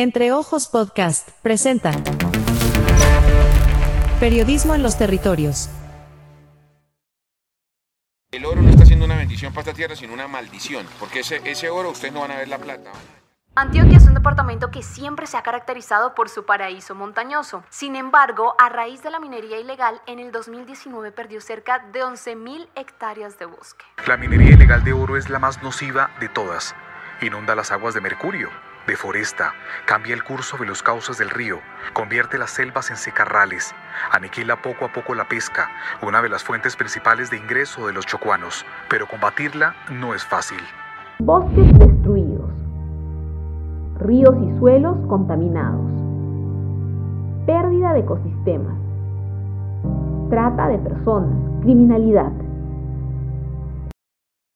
Entre Ojos Podcast presenta Periodismo en los territorios. El oro no está siendo una bendición para esta tierra, sino una maldición, porque ese, ese oro ustedes no van a ver la plata. Antioquia es un departamento que siempre se ha caracterizado por su paraíso montañoso. Sin embargo, a raíz de la minería ilegal, en el 2019 perdió cerca de 11.000 hectáreas de bosque. La minería ilegal de oro es la más nociva de todas. Inunda las aguas de mercurio, deforesta, cambia el curso de los cauces del río, convierte las selvas en secarrales, aniquila poco a poco la pesca, una de las fuentes principales de ingreso de los chocuanos. Pero combatirla no es fácil. Bosques destruidos, ríos y suelos contaminados, pérdida de ecosistemas, trata de personas, criminalidad.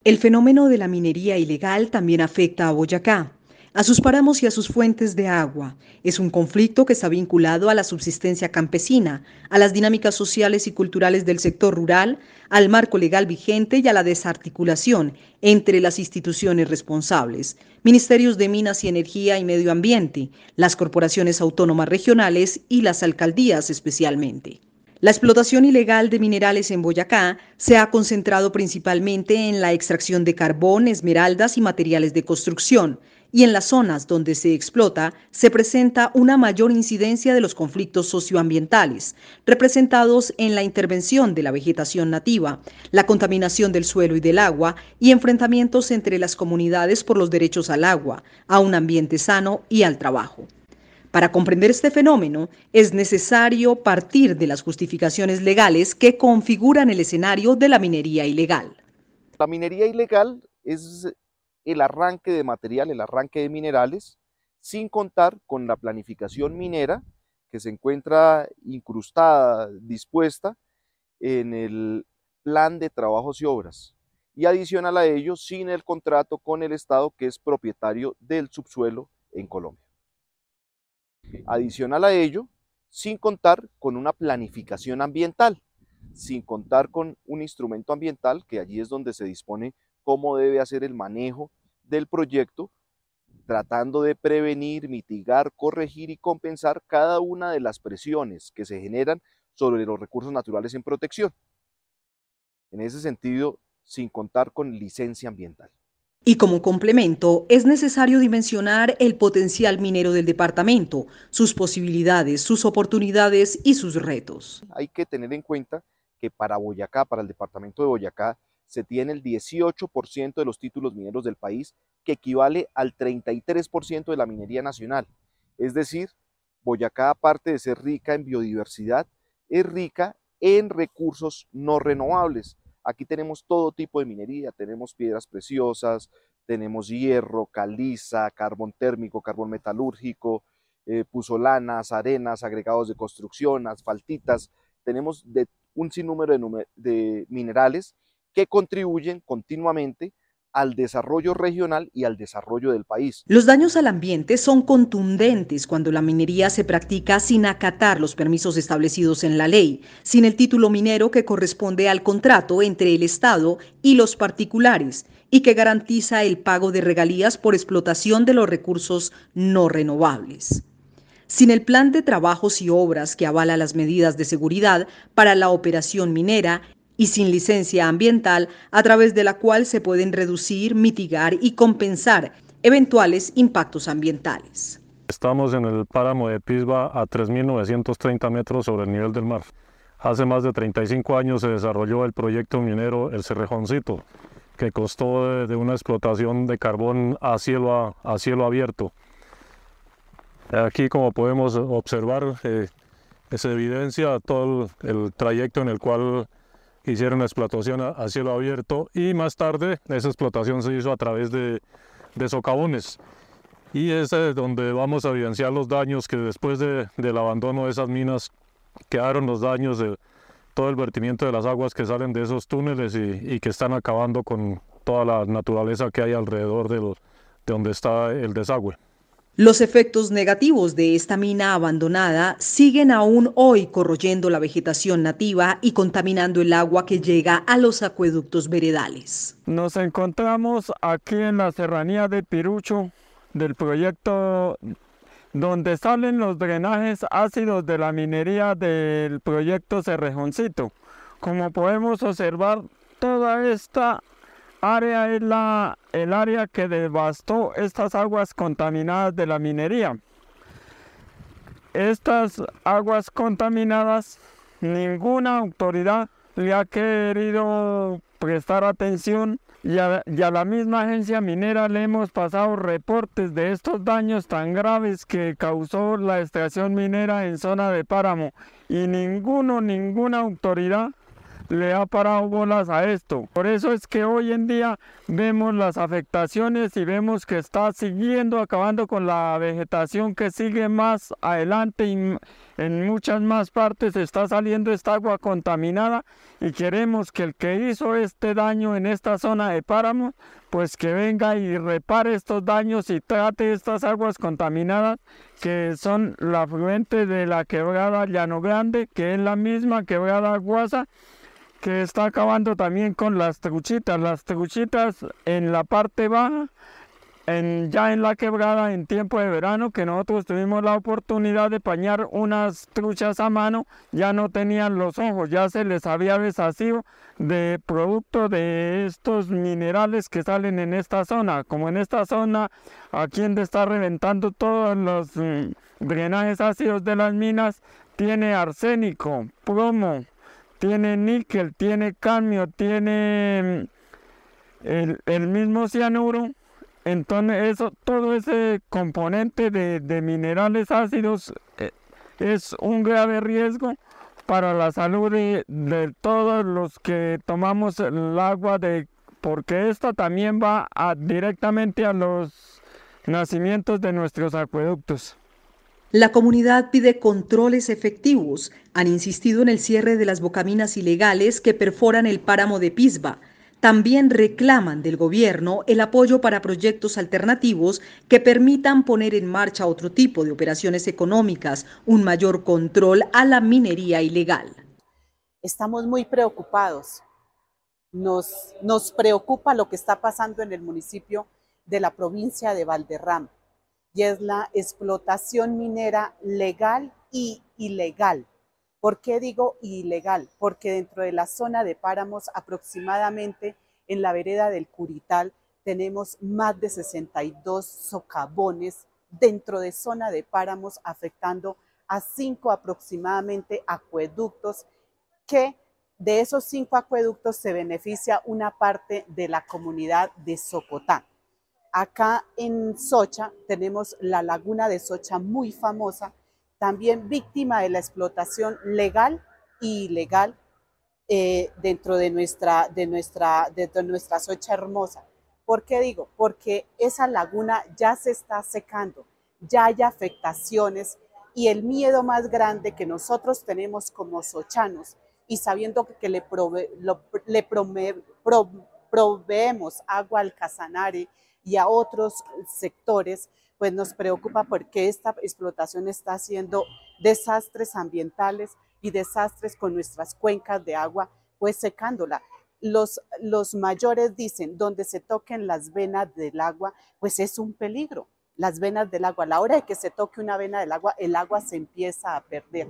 El fenómeno de la minería ilegal también afecta a Boyacá, a sus páramos y a sus fuentes de agua. Es un conflicto que está vinculado a la subsistencia campesina, a las dinámicas sociales y culturales del sector rural, al marco legal vigente y a la desarticulación entre las instituciones responsables, ministerios de Minas y Energía y Medio Ambiente, las corporaciones autónomas regionales y las alcaldías especialmente. La explotación ilegal de minerales en Boyacá se ha concentrado principalmente en la extracción de carbón, esmeraldas y materiales de construcción, y en las zonas donde se explota se presenta una mayor incidencia de los conflictos socioambientales, representados en la intervención de la vegetación nativa, la contaminación del suelo y del agua y enfrentamientos entre las comunidades por los derechos al agua, a un ambiente sano y al trabajo. Para comprender este fenómeno es necesario partir de las justificaciones legales que configuran el escenario de la minería ilegal. La minería ilegal es el arranque de material, el arranque de minerales, sin contar con la planificación minera que se encuentra incrustada, dispuesta en el plan de trabajos y obras. Y adicional a ello, sin el contrato con el Estado que es propietario del subsuelo en Colombia. Adicional a ello, sin contar con una planificación ambiental, sin contar con un instrumento ambiental, que allí es donde se dispone cómo debe hacer el manejo del proyecto, tratando de prevenir, mitigar, corregir y compensar cada una de las presiones que se generan sobre los recursos naturales en protección. En ese sentido, sin contar con licencia ambiental. Y como complemento, es necesario dimensionar el potencial minero del departamento, sus posibilidades, sus oportunidades y sus retos. Hay que tener en cuenta que para Boyacá, para el departamento de Boyacá, se tiene el 18% de los títulos mineros del país, que equivale al 33% de la minería nacional. Es decir, Boyacá, aparte de ser rica en biodiversidad, es rica en recursos no renovables. Aquí tenemos todo tipo de minería, tenemos piedras preciosas, tenemos hierro, caliza, carbón térmico, carbón metalúrgico, eh, puzolanas, arenas, agregados de construcción, asfaltitas, tenemos un sinnúmero de, de minerales que contribuyen continuamente al desarrollo regional y al desarrollo del país. Los daños al ambiente son contundentes cuando la minería se practica sin acatar los permisos establecidos en la ley, sin el título minero que corresponde al contrato entre el Estado y los particulares y que garantiza el pago de regalías por explotación de los recursos no renovables. Sin el plan de trabajos y obras que avala las medidas de seguridad para la operación minera, y sin licencia ambiental a través de la cual se pueden reducir, mitigar y compensar eventuales impactos ambientales. Estamos en el páramo de Pisba a 3.930 metros sobre el nivel del mar. Hace más de 35 años se desarrolló el proyecto minero El Cerrejoncito, que costó de, una explotación de carbón a cielo, a, cielo abierto. Aquí, como podemos observar, eh, se evidencia todo el trayecto en el cual hicieron la explotación a, cielo abierto y más tarde esa explotación se hizo a través de, socavones. Y es donde vamos a evidenciar los daños que después de, del abandono de esas minas quedaron los daños de todo el vertimiento de las aguas que salen de esos túneles y, y que están acabando con toda la naturaleza que hay alrededor de, de donde está el desagüe. Los efectos negativos de esta mina abandonada siguen aún hoy corroyendo la vegetación nativa y contaminando el agua que llega a los acueductos veredales. Nos encontramos aquí en la serranía de Pirucho del proyecto donde salen los drenajes ácidos de la minería del proyecto Cerrejoncito. Como podemos observar, toda esta área es la, el área que devastó estas aguas contaminadas de la minería. Estas aguas contaminadas, ninguna autoridad le ha querido prestar atención y a, la misma agencia minera le hemos pasado reportes de estos daños tan graves que causó la extracción minera en zona de páramo y ninguno, ninguna autoridad le ha parado bolas a esto. Por eso es que hoy en día vemos las afectaciones y vemos que está siguiendo acabando con la vegetación que sigue más adelante y en muchas más partes está saliendo esta agua contaminada y queremos que el que hizo este daño en esta zona de páramo pues que venga y repare estos daños y trate estas aguas contaminadas que son la fuente de la quebrada Llano Grande que es la misma quebrada Guasa que está acabando también con las truchitas. Las truchitas en la parte baja, ya en la quebrada en tiempo de verano, que nosotros tuvimos la oportunidad de pañar unas truchas a mano, ya no tenían los ojos, ya se les había deshacido de producto de estos minerales que salen en esta zona. Como en esta zona, aquí donde está reventando todos los mm, drenajes ácidos de las minas, tiene arsénico, plomo, tiene níquel, tiene cadmio, tiene mm, el, mismo cianuro. Entonces, eso, todo ese componente de, minerales ácidos eh, es un grave riesgo para la salud de, todos los que tomamos el agua, de, porque esta también va directamente a los nacimientos de nuestros acueductos. La comunidad pide controles efectivos. Han insistido en el cierre de las bocaminas ilegales que perforan el páramo de Pisba. También reclaman del gobierno el apoyo para proyectos alternativos que permitan poner en marcha otro tipo de operaciones económicas, un mayor control a la minería ilegal. Estamos muy preocupados. Nos, nos preocupa lo que está pasando en el municipio de la provincia de Valderrama y es la explotación minera legal y ilegal. ¿Por qué digo ilegal? Porque dentro de la zona de páramos, aproximadamente en la vereda del Curital, tenemos más de 62 socavones dentro de zona de páramos, afectando a cinco aproximadamente acueductos que de esos cinco acueductos se beneficia una parte de la comunidad de Socotán. Acá en Socha tenemos la laguna de Socha muy famosa, también víctima de la explotación legal y ilegal eh, dentro de nuestra, de, nuestra, de nuestra Socha hermosa. ¿Por qué digo? Porque esa laguna ya se está secando, ya hay afectaciones y el miedo más grande que nosotros tenemos como sochanos y sabiendo que le, le proveemos agua al Casanare, y a otros sectores, pues nos preocupa porque esta explotación está haciendo desastres ambientales y desastres con nuestras cuencas de agua, pues secándola. Los, los mayores dicen, donde se toquen las venas del agua, pues es un peligro. Las venas del agua, a la hora de que se toque una vena del agua, el agua se empieza a perder.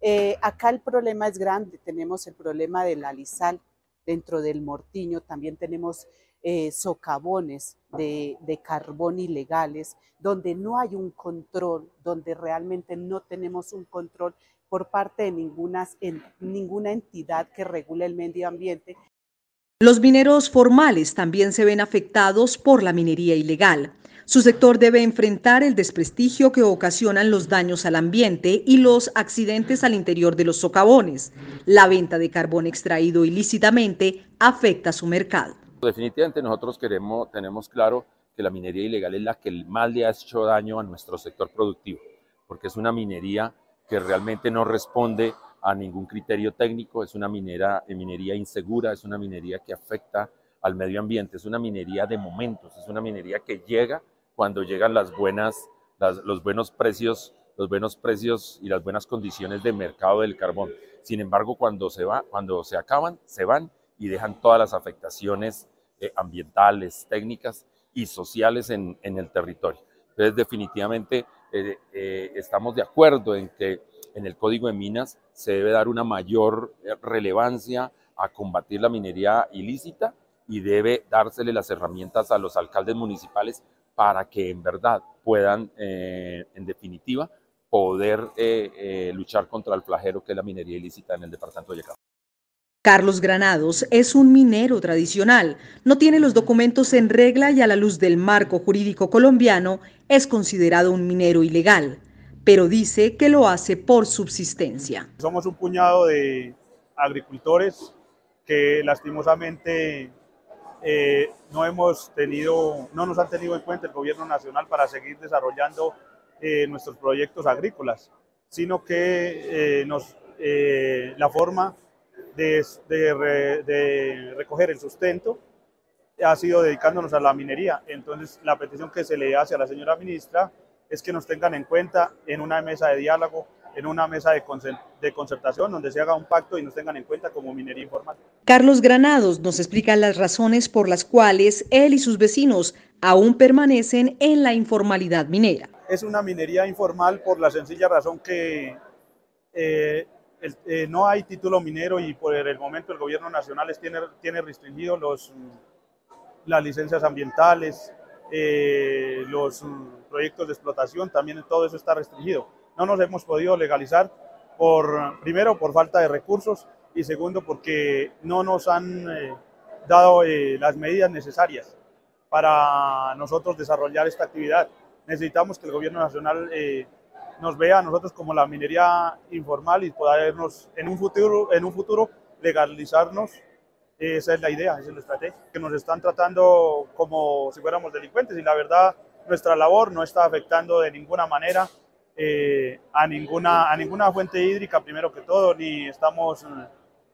Eh, acá el problema es grande, tenemos el problema del alisal dentro del mortiño, también tenemos eh, socavones de, carbón ilegales, donde no hay un control, donde realmente no tenemos un control por parte de ninguna, ninguna entidad que regule el medio ambiente. Los mineros formales también se ven afectados por la minería ilegal. Su sector debe enfrentar el desprestigio que ocasionan los daños al ambiente y los accidentes al interior de los socavones. La venta de carbón extraído ilícitamente afecta su mercado. Definitivamente nosotros queremos, tenemos claro que la minería ilegal es la que más le ha hecho daño a nuestro sector productivo, porque es una minería que realmente no responde a ningún criterio técnico, es una minera, minería insegura, es una minería que afecta al medio ambiente, es una minería de momentos, es una minería que llega cuando llegan las buenas, los buenos precios, los buenos precios y las buenas condiciones de mercado del carbón. Sin embargo, cuando se va, cuando se acaban, se van y dejan todas las afectaciones eh, ambientales, técnicas y sociales en, el territorio. Entonces, definitivamente estamos de acuerdo en que en el Código de Minas se debe dar una mayor relevancia a combatir la minería ilícita y debe dársele las herramientas a los alcaldes municipales para que en verdad puedan, eh, en definitiva, poder eh, eh, luchar contra el flagelo que es la minería ilícita en el departamento de Boyacá. Carlos Granados es un minero tradicional, no tiene los documentos en regla y a la luz del marco jurídico colombiano es considerado un minero ilegal, pero dice que lo hace por subsistencia. Somos un puñado de agricultores que lastimosamente eh, no hemos tenido, no nos han tenido en cuenta el gobierno nacional para seguir desarrollando eh, nuestros proyectos agrícolas, sino que eh, nos, la forma de, de, recoger el sustento ha sido dedicándonos a la minería. Entonces, la petición que se le hace a la señora ministra es que nos tengan en cuenta en una mesa de diálogo en una mesa de, concertación donde se haga un pacto y nos tengan en cuenta como minería informal. Carlos Granados nos explica las razones por las cuales él y sus vecinos aún permanecen en la informalidad minera. Es una minería informal por la sencilla razón que eh, eh, no hay título minero y por el momento el gobierno nacional tiene, tiene restringido los, las licencias ambientales, eh, los proyectos de explotación, también todo eso está restringido no nos hemos podido legalizar por, primero, por falta de recursos y segundo, porque no nos han eh, dado las medidas necesarias para nosotros desarrollar esta actividad. Necesitamos que el gobierno nacional nos vea a nosotros como la minería informal y podernos en un futuro, en un futuro legalizarnos. Esa es la idea, esa es la estrategia. Que nos están tratando como si fuéramos delincuentes y la verdad nuestra labor no está afectando de ninguna manera eh, a, ninguna, a ninguna fuente hídrica, primero que todo, ni estamos mm,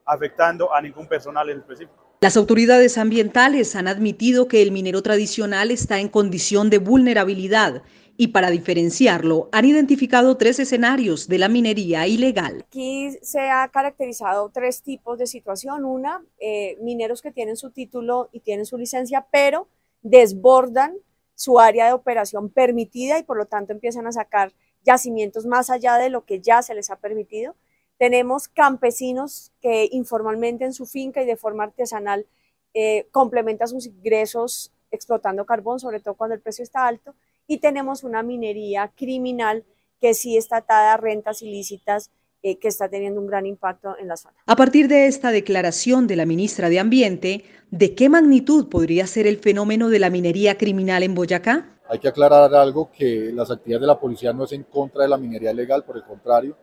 afectando a ningún personal en específico. Las autoridades ambientales han admitido que el minero tradicional está en condición de vulnerabilidad y para diferenciarlo han identificado tres escenarios de la minería ilegal. Aquí se ha caracterizado tres tipos de situación. Una, eh, mineros que tienen su título y tienen su licencia, pero desbordan su área de operación permitida y por lo tanto empiezan a sacar yacimientos más allá de lo que ya se les ha permitido. Tenemos campesinos que informalmente en su finca y de forma artesanal eh, complementan sus ingresos explotando carbón, sobre todo cuando el precio está alto. Y tenemos una minería criminal que sí está atada a rentas ilícitas eh, que está teniendo un gran impacto en la zona. A partir de esta declaración de la ministra de Ambiente, ¿de qué magnitud podría ser el fenómeno de la minería criminal en Boyacá? Hay que aclarar algo, que las actividades de la policía no es en contra de la minería legal, por el contrario,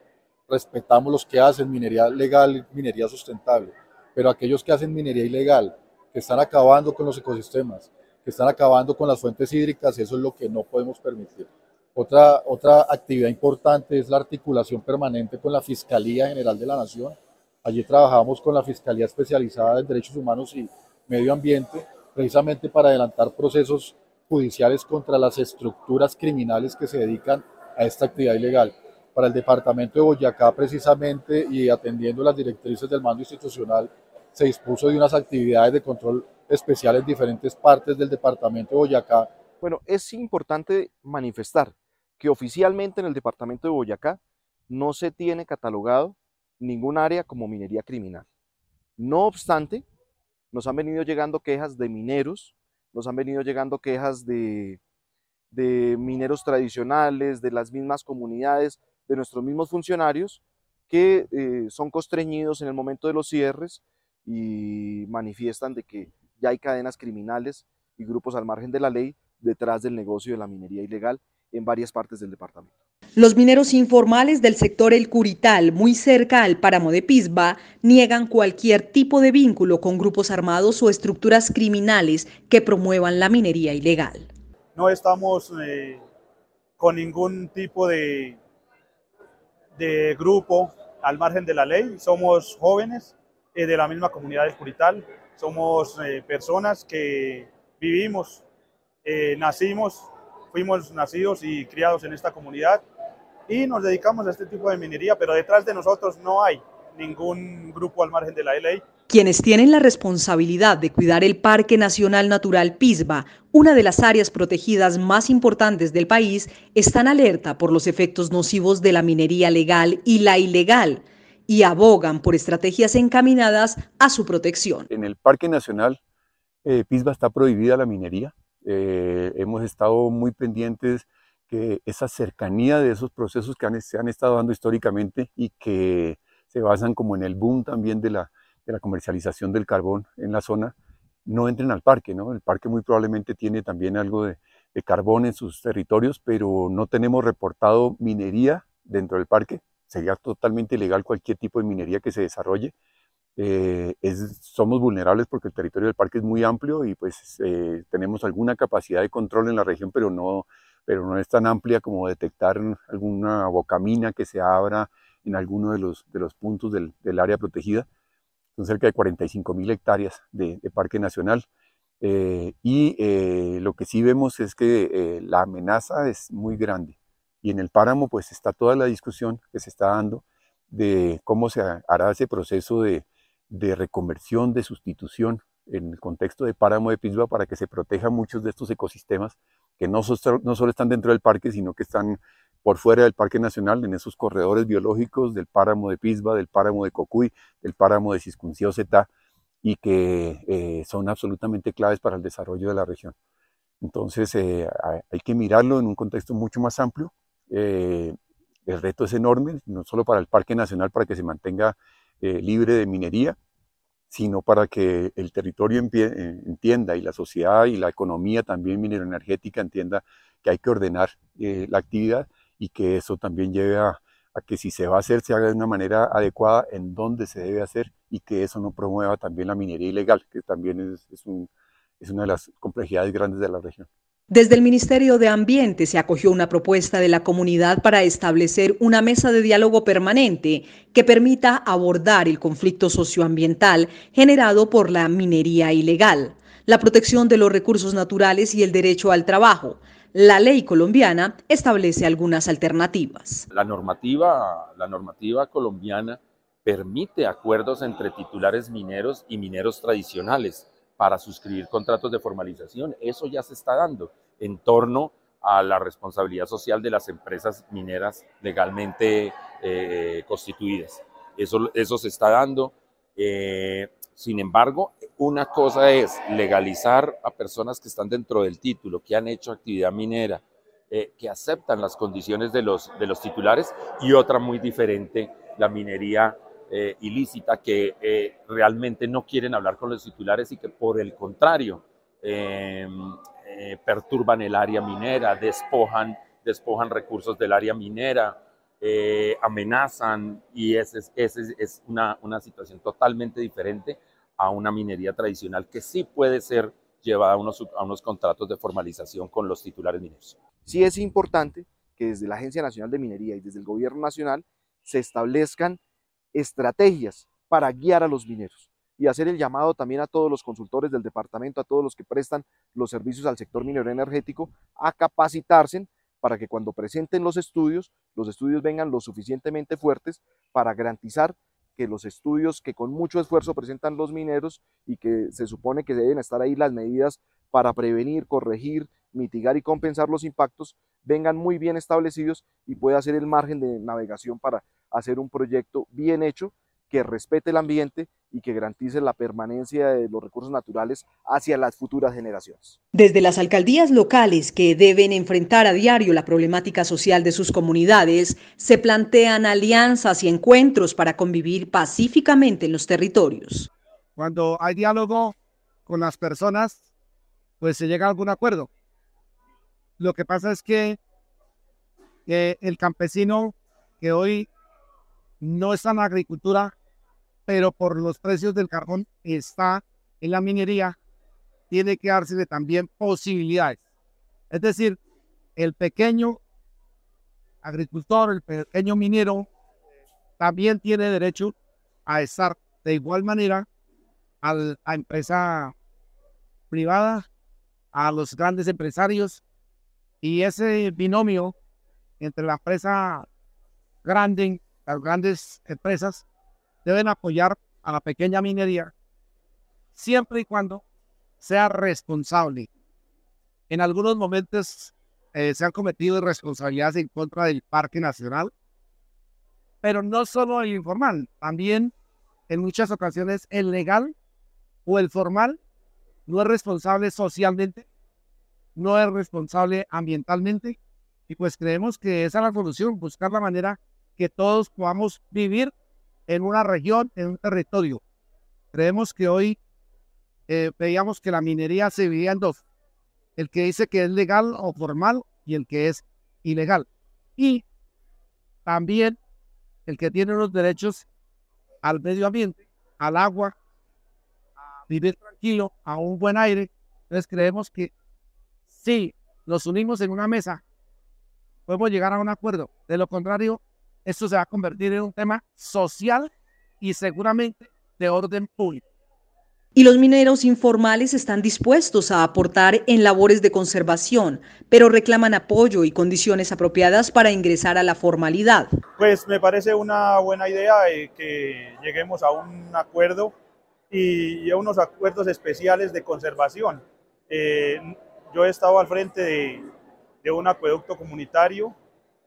respetamos los que hacen minería legal y minería sustentable, pero aquellos que hacen minería ilegal, que están acabando con los ecosistemas, que están acabando con las fuentes hídricas, eso es lo que no podemos permitir. Otra, otra actividad importante es la articulación permanente con la Fiscalía General de la Nación. Allí trabajamos con la Fiscalía Especializada en Derechos Humanos y Medio Ambiente, precisamente para adelantar procesos judiciales contra las estructuras criminales que se dedican a esta actividad ilegal. Para el departamento de Boyacá, precisamente, y atendiendo las directrices del mando institucional, se dispuso de unas actividades de control especial en diferentes partes del departamento de Boyacá. Bueno, es importante manifestar que oficialmente en el departamento de Boyacá no se tiene catalogado ningún área como minería criminal. No obstante, nos han venido llegando quejas de mineros nos han venido llegando quejas de, mineros tradicionales, de las mismas comunidades, de nuestros mismos funcionarios, que eh, son constreñidos en el momento de los cierres y manifiestan de que ya hay cadenas criminales y grupos al margen de la ley detrás del negocio de la minería ilegal en varias partes del departamento. Los mineros informales del sector El Curital, muy cerca al páramo de Pisba, niegan cualquier tipo de vínculo con grupos armados o estructuras criminales que promuevan la minería ilegal. No estamos eh, con ningún tipo de, de grupo al margen de la ley, somos jóvenes eh, de la misma comunidad del Curital, somos eh, personas que vivimos, nacimos fuimos nacidos y criados en esta comunidad y nos dedicamos a este tipo de minería, pero detrás de nosotros no hay ningún grupo al margen de la ley. Quienes tienen la responsabilidad de cuidar el Parque Nacional Natural Pisba, una de las áreas protegidas más importantes del país, están alerta por los efectos nocivos de la minería legal y la ilegal y abogan por estrategias encaminadas a su protección. En el Parque Nacional eh, Pisba está prohibida la minería. Eh, hemos estado muy pendientes que esa cercanía de esos procesos que se han estado dando históricamente y que se basan como en el boom también de la, de la comercialización del carbón en la zona, no entren al parque. ¿no? El parque muy probablemente tiene también algo de, de carbón en sus territorios, pero no tenemos reportado minería dentro del parque. Sería totalmente ilegal cualquier tipo de minería que se desarrolle. Eh, es, somos vulnerables porque el territorio del parque es muy amplio y pues eh, tenemos alguna capacidad de control en la región, pero no, pero no es tan amplia como detectar alguna bocamina que se abra en alguno de los, de los puntos del, del área protegida. Son cerca de 45 mil hectáreas de, de, parque nacional. Eh, y eh, lo que sí vemos es que eh, la amenaza es muy grande. Y en el páramo pues está toda la discusión que se está dando de cómo se hará ese proceso de, de reconversión, de sustitución en el contexto de páramo de Pisba para que se proteja muchos de estos ecosistemas que no, no solo están dentro del parque, sino que están por fuera del Parque Nacional, en esos corredores biológicos del páramo de Pisba, del páramo de Cocuy, del páramo de Ciscuncio Zeta, y que eh, son absolutamente claves para el desarrollo de la región. Entonces eh, hay que mirarlo en un contexto mucho más amplio. Eh, el reto es enorme, no solo para el Parque Nacional, para que se mantenga eh, libre de minería, sino para que el territorio eh, entienda y la sociedad y la economía también mineroenergética entienda que hay que ordenar eh, la actividad y que eso también lleve a, a, que si se va a hacer, se haga de una manera adecuada en dónde se debe hacer y que eso no promueva también la minería ilegal, que también es, es, un, es una de las complejidades grandes de la región. Desde el Ministerio de Ambiente se acogió una propuesta de la comunidad para establecer una mesa de diálogo permanente que permita abordar el conflicto socioambiental generado por la minería ilegal, la protección de los recursos naturales y el derecho al trabajo. La ley colombiana establece algunas alternativas. La normativa, la normativa colombiana permite acuerdos entre titulares mineros y mineros tradicionales para suscribir contratos de formalización. Eso ya se está dando en torno a la responsabilidad social de las empresas mineras legalmente eh, constituidas. Eso, eso se está dando. Eh, sin embargo, una cosa es legalizar a personas que están dentro del título, que han hecho actividad minera, eh, que aceptan las condiciones de los, de los titulares, y otra muy diferente, la minería eh, ilícita que eh, realmente no quieren hablar con los titulares y que por el contrario eh, perturban el área minera, despojan, despojan recursos del área minera, amenazan y esa es, es, es una, una situación totalmente diferente a una minería tradicional que sí puede ser llevada a unos, a unos contratos de formalización con los titulares mineros. Sí es importante que desde la Agencia Nacional de Minería y desde el Gobierno Nacional se establezcan estrategias para guiar a los mineros y hacer el llamado también a todos los consultores del departamento, a todos los que prestan los servicios al sector minero energético, a capacitarse para que cuando presenten los estudios, los estudios vengan lo suficientemente fuertes para garantizar que los estudios que con mucho esfuerzo presentan los mineros y que se supone que deben estar ahí las medidas para prevenir, corregir, mitigar y compensar los impactos, vengan muy bien establecidos y pueda ser el margen de navegación para hacer un proyecto bien hecho que respete el ambiente y que garantice la permanencia de los recursos naturales hacia las futuras generaciones. Desde las alcaldías locales que deben enfrentar a diario la problemática social de sus comunidades, se plantean alianzas y encuentros para convivir pacíficamente en los territorios. Cuando hay diálogo con las personas, pues se llega a algún acuerdo. Lo que pasa es que eh, el campesino que hoy no está en la agricultura, pero por los precios del carbón está en la minería, tiene que dársele también posibilidades. Es decir, el pequeño agricultor, el pequeño minero, también tiene derecho a estar de igual manera a la empresa privada, a los grandes empresarios, y ese binomio entre la empresa grande las grandes empresas deben apoyar a la pequeña minería siempre y cuando sea responsable. En algunos momentos eh, se han cometido irresponsabilidades en contra del Parque Nacional, pero no solo el informal, también en muchas ocasiones el legal o el formal no es responsable socialmente, no es responsable ambientalmente, y pues creemos que esa es la solución, buscar la manera que todos podamos vivir en una región, en un territorio. Creemos que hoy eh, veíamos que la minería se dividía en dos, el que dice que es legal o formal y el que es ilegal. Y también el que tiene los derechos al medio ambiente, al agua, a vivir tranquilo, a un buen aire. Entonces creemos que si nos unimos en una mesa, podemos llegar a un acuerdo. De lo contrario, esto se va a convertir en un tema social y seguramente de orden público. Y los mineros informales están dispuestos a aportar en labores de conservación, pero reclaman apoyo y condiciones apropiadas para ingresar a la formalidad. Pues me parece una buena idea eh, que lleguemos a un acuerdo y, a unos acuerdos especiales de conservación. Eh, yo he estado al frente de, un acueducto comunitario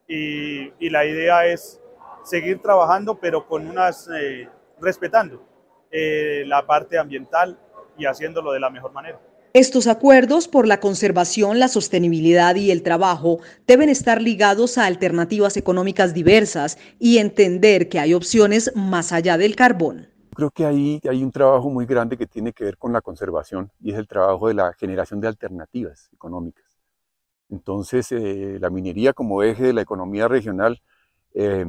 y, la idea es seguir trabajando, pero con unas, eh, respetando eh, la parte ambiental y haciéndolo de la mejor manera. Estos acuerdos por la conservación, la sostenibilidad y el trabajo deben estar ligados a alternativas económicas diversas y entender que hay opciones más allá del carbón. Creo que ahí hay un trabajo muy grande que tiene que ver con la conservación y es el trabajo de la generación de alternativas económicas. Entonces, eh, la minería como eje de la economía regional eh,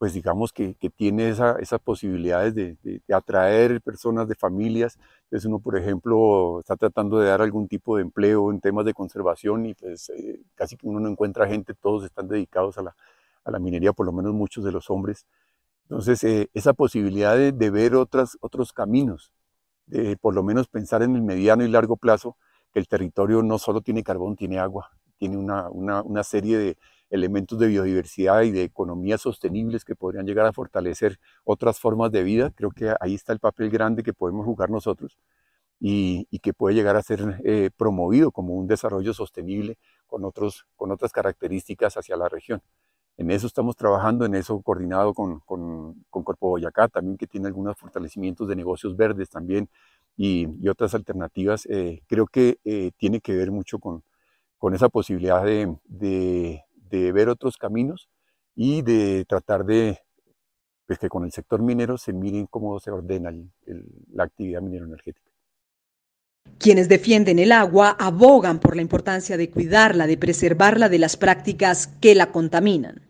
pues digamos que, tiene esas posibilidades de, atraer personas de familias. Entonces uno, por ejemplo, está tratando de dar algún tipo de empleo en temas de conservación y pues eh, casi que uno no encuentra gente, todos están dedicados a la, minería, por lo menos muchos de los hombres. Entonces eh, esa posibilidad de, ver otras, otros caminos, de por lo menos pensar en el mediano y largo plazo, que el territorio no solo tiene carbón, tiene agua, tiene una, una serie de elementos de biodiversidad y de economías sostenibles que podrían llegar a fortalecer otras formas de vida. Creo que ahí está el papel grande que podemos jugar nosotros y, que puede llegar a ser eh, promovido como un desarrollo sostenible con, otros, con otras características hacia la región. En eso estamos trabajando, en eso coordinado con, con, con Corpo Boyacá, también que tiene algunos fortalecimientos de negocios verdes también y, otras alternativas. Eh, creo que eh, tiene que ver mucho con, con esa posibilidad de, de ver otros caminos y de tratar de pues, que con el sector minero se miren cómo se ordena la actividad minero energética. Quienes defienden el agua abogan por la importancia de cuidarla, de preservarla de las prácticas que la contaminan.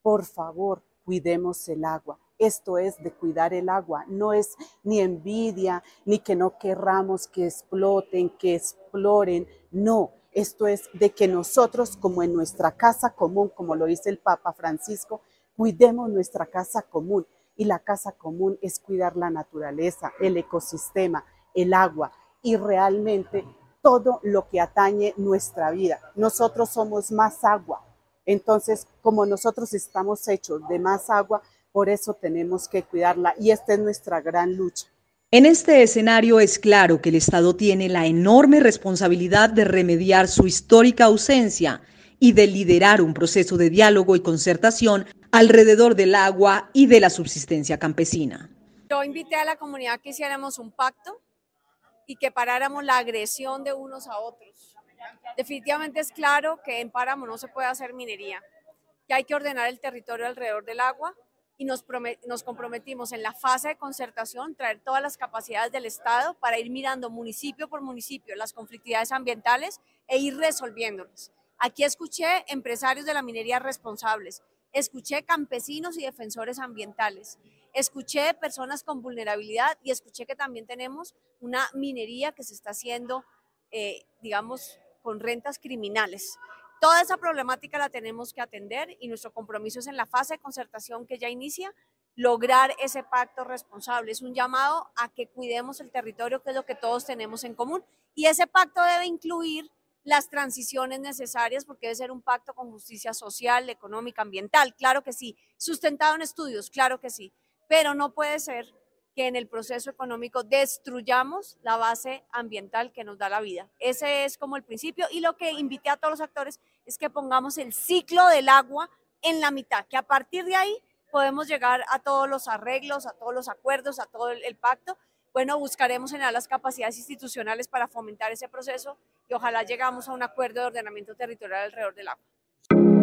Por favor, cuidemos el agua. Esto es de cuidar el agua, no es ni envidia, ni que no querramos que exploten, que exploren, no, esto es de que nosotros, como en nuestra casa común, como lo dice el Papa Francisco, cuidemos nuestra casa común. Y la casa común es cuidar la naturaleza, el ecosistema, el agua y realmente todo lo que atañe nuestra vida. Nosotros somos más agua. Entonces, como nosotros estamos hechos de más agua, por eso tenemos que cuidarla y esta es nuestra gran lucha. En este escenario es claro que el Estado tiene la enorme responsabilidad de remediar su histórica ausencia y de liderar un proceso de diálogo y concertación alrededor del agua y de la subsistencia campesina. Yo invité a la comunidad que hiciéramos un pacto y que paráramos la agresión de unos a otros. Definitivamente es claro que en Páramo no se puede hacer minería, que hay que ordenar el territorio alrededor del agua y nos, comprometimos en la fase de concertación traer todas las capacidades del Estado para ir mirando municipio por municipio las conflictividades ambientales e ir resolviéndolas. Aquí escuché empresarios de la minería responsables, escuché campesinos y defensores ambientales, escuché personas con vulnerabilidad y escuché que también tenemos una minería que se está haciendo, eh, digamos, con rentas criminales. Toda esa problemática la tenemos que atender y nuestro compromiso es en la fase de concertación que ya inicia, lograr ese pacto responsable. Es un llamado a que cuidemos el territorio, que es lo que todos tenemos en común. Y ese pacto debe incluir las transiciones necesarias porque debe ser un pacto con justicia social, económica, ambiental, claro que sí. Sustentado en estudios, claro que sí. pero no puede ser que en el proceso económico destruyamos la base ambiental que nos da la vida. Ese es como el principio y lo que invité a todos los actores es que pongamos el ciclo del agua en la mitad, que a partir de ahí podemos llegar a todos los arreglos, a todos los acuerdos, a todo el, pacto. Bueno, buscaremos generar las capacidades institucionales para fomentar ese proceso y ojalá llegamos a un acuerdo de ordenamiento territorial alrededor del agua.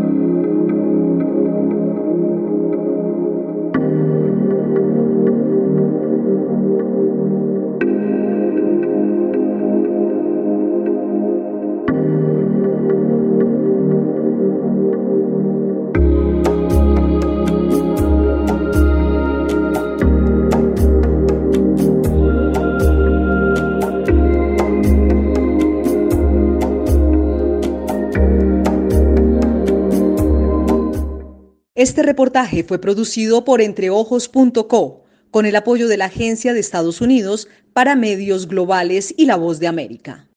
Este reportaje fue producido por entreojos.co con el apoyo de la Agencia de Estados Unidos para Medios Globales y La Voz de América.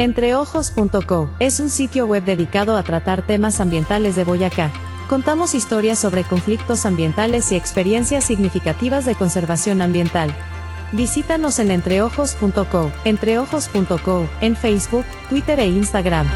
Entreojos.co es un sitio web dedicado a tratar temas ambientales de Boyacá. Contamos historias sobre conflictos ambientales y experiencias significativas de conservación ambiental. Visítanos en entreojos.co, entreojos.co, en Facebook, Twitter e Instagram.